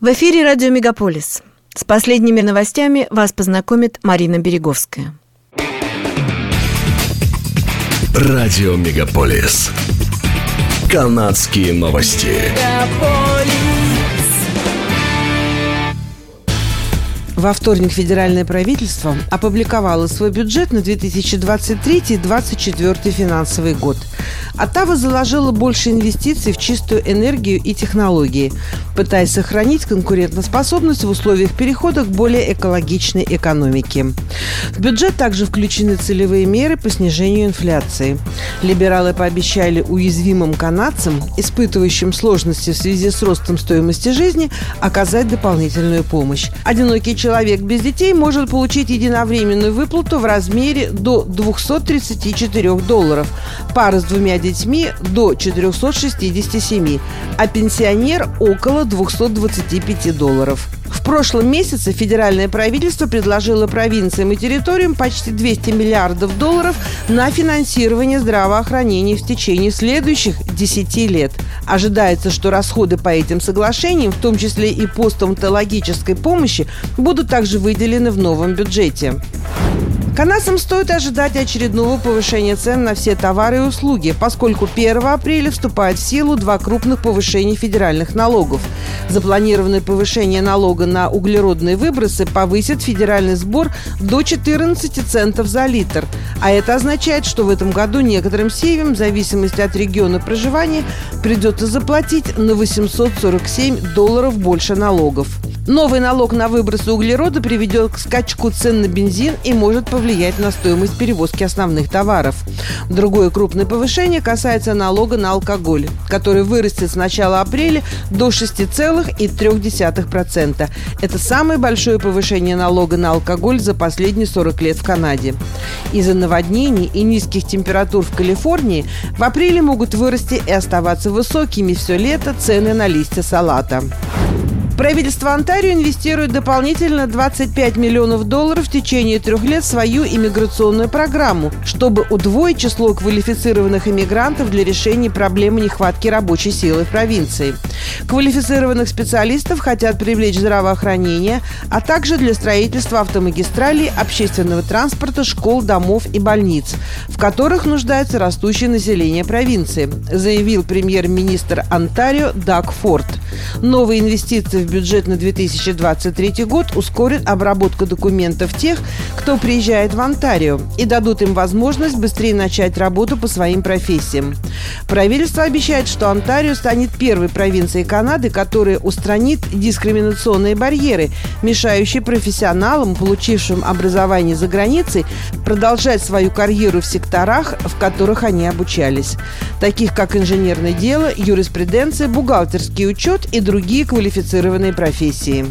В эфире радио «Мегаполис». С последними новостями вас познакомит Марина Береговская. Радио «Мегаполис». Канадские новости. Во вторник федеральное правительство опубликовало свой бюджет на 2023-2024 финансовый год – Оттава заложила больше инвестиций в чистую энергию и технологии, пытаясь сохранить конкурентоспособность в условиях перехода к более экологичной экономике. В бюджет также включены целевые меры по снижению инфляции. Либералы пообещали уязвимым канадцам, испытывающим сложности в связи с ростом стоимости жизни, оказать дополнительную помощь. Одинокий человек без детей может получить единовременную выплату в размере до 234 долларов. Пара с двумя детьми до 467, а пенсионер около 225 долларов. В прошлом месяце федеральное правительство предложило провинциям и территориям почти 200 миллиардов долларов на финансирование здравоохранения в течение следующих 10 лет. Ожидается, что расходы по этим соглашениям, в том числе и по стоматологической помощи, будут также выделены в новом бюджете. Канадцам стоит ожидать очередного повышения цен на все товары и услуги, поскольку 1 апреля вступает в силу два крупных повышения федеральных налогов. Запланированное повышение налога на углеродные выбросы повысит федеральный сбор до 14 центов за литр. А это означает, что в этом году некоторым семьям, в зависимости от региона проживания, придется заплатить на 847 долларов больше налогов. Новый налог на выбросы углерода приведет к скачку цен на бензин и может повлиять на стоимость перевозки основных товаров. Другое крупное повышение касается налога на алкоголь, который вырастет с начала апреля до 6,3%. Это самое большое повышение налога на алкоголь за последние 40 лет в Канаде. Из-за наводнений и низких температур в Калифорнии в апреле могут вырасти и оставаться высокими все лето цены на листья салата. Правительство Онтарио инвестирует дополнительно 25 миллионов долларов в течение трех лет в свою иммиграционную программу, чтобы удвоить число квалифицированных иммигрантов для решения проблемы нехватки рабочей силы в провинции. Квалифицированных специалистов хотят привлечь здравоохранение, а также для строительства автомагистралей, общественного транспорта, школ, домов и больниц, в которых нуждается растущее население провинции, заявил премьер-министр Онтарио Даг Форд. Новые инвестиции в бюджет на 2023 год ускорят обработку документов тех, кто приезжает в Онтарио, и дадут им возможность быстрее начать работу по своим профессиям. Правительство обещает, что Онтарио станет первой провинцией Канады, которая устранит дискриминационные барьеры, мешающие профессионалам, получившим образование за границей, продолжать свою карьеру в секторах, в которых они обучались, таких как инженерное дело, юриспруденция, бухгалтерский учет и другие квалифицированные профессии.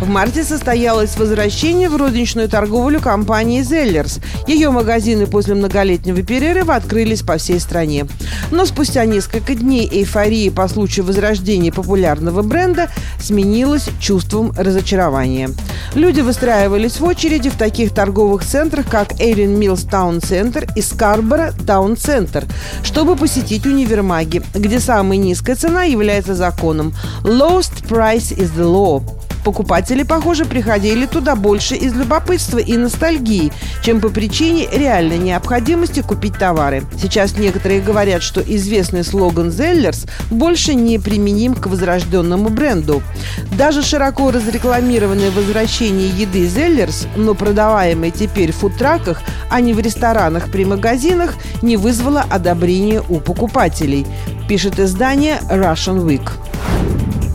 В марте состоялось возвращение в розничную торговлю компании «Зеллерс». Ее магазины после многолетнего перерыва открылись по всей стране. Но спустя несколько дней эйфории по случаю возрождения популярного бренда сменилась чувством разочарования. Люди выстраивались в очереди в таких торговых центрах, как Эйрин Миллс Таун Центр и Скарборо Таун Центр, чтобы посетить универмаги, где самая низкая цена является законом. Lowest price is the law. Покупатели, похоже, приходили туда больше из любопытства и ностальгии, чем по причине реальной необходимости купить товары. Сейчас некоторые говорят, что известный слоган «Зеллерс» больше не применим к возрожденному бренду. Даже широко разрекламированное возвращение еды «Зеллерс», но продаваемое теперь в фудтраках, а не в ресторанах при магазинах, не вызвало одобрения у покупателей, пишет издание Russian Week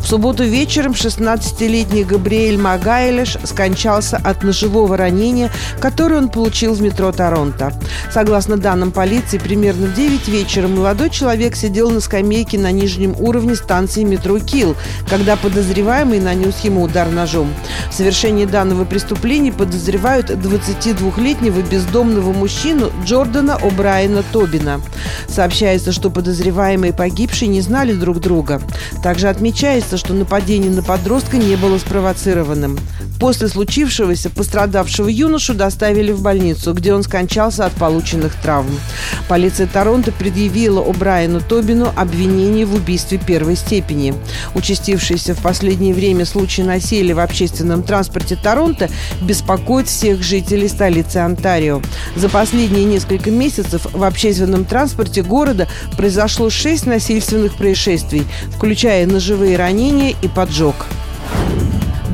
субботу вечером 16-летний Габриэль Магайлеш скончался от ножевого ранения, которое он получил в метро Торонто. Согласно данным полиции, примерно в 9 вечера молодой человек сидел на скамейке на нижнем уровне станции метро Килл, когда подозреваемый нанес ему удар ножом. В совершении данного преступления подозревают 22-летнего бездомного мужчину Джордана О'Брайена Тобина. Сообщается, что подозреваемые погибшие не знали друг друга. Также отмечается, что нападение на подростка не было спровоцированным. После случившегося пострадавшего юношу доставили в больницу, где он скончался от полученных травм. Полиция Торонто предъявила О'Брайену Тобину обвинение в убийстве первой степени. Участившиеся в последнее время случаи насилия в общественном транспорте Торонто беспокоит всех жителей столицы Онтарио. За последние несколько месяцев в общественном транспорте города произошло шесть насильственных происшествий, включая ножевые ранения и поджог.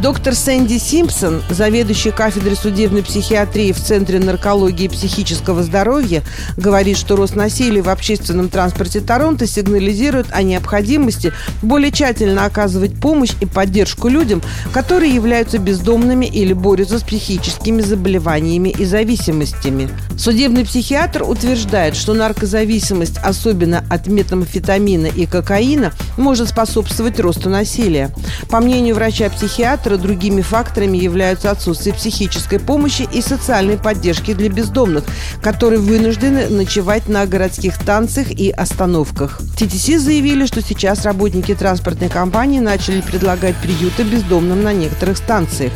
Доктор Сэнди Симпсон, заведующий кафедрой судебной психиатрии в Центре наркологии и психического здоровья, говорит, что рост насилия в общественном транспорте Торонто сигнализирует о необходимости более тщательно оказывать помощь и поддержку людям, которые являются бездомными или борются с психическими заболеваниями и зависимостями. Судебный психиатр утверждает, что наркозависимость, особенно от метамфетамина и кокаина, может способствовать росту насилия. По мнению врача-психиатра, фактора другими факторами являются отсутствие психической помощи и социальной поддержки для бездомных, которые вынуждены ночевать на городских станциях и остановках. ТТС заявили, что сейчас работники транспортной компании начали предлагать приюты бездомным на некоторых станциях.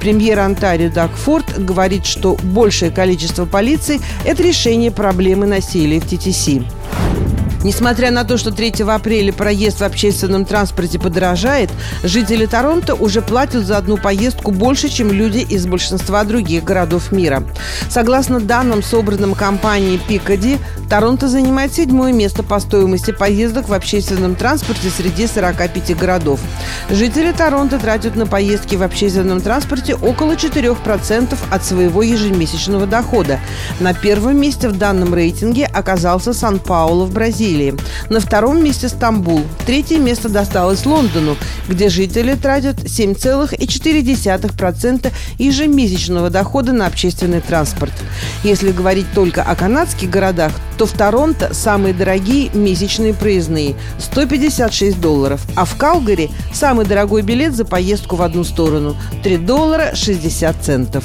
Премьер Онтарио Даг Форд говорит, что большее количество полиции – это решение проблемы насилия в ТТС. Несмотря на то, что 3 апреля проезд в общественном транспорте подорожает, жители Торонто уже платят за одну поездку больше, чем люди из большинства других городов мира. Согласно данным, собранным компанией Пикади, Торонто занимает седьмое место по стоимости поездок в общественном транспорте среди 45 городов. Жители Торонто тратят на поездки в общественном транспорте около 4% от своего ежемесячного дохода. На первом месте в данном рейтинге оказался Сан-Пауло в Бразилии. Бразилии. На втором месте Стамбул. Третье место досталось Лондону, где жители тратят 7,4% ежемесячного дохода на общественный транспорт. Если говорить только о канадских городах, то в Торонто самые дорогие месячные проездные – 156 долларов, а в Калгари самый дорогой билет за поездку в одну сторону – 3 доллара 60 центов.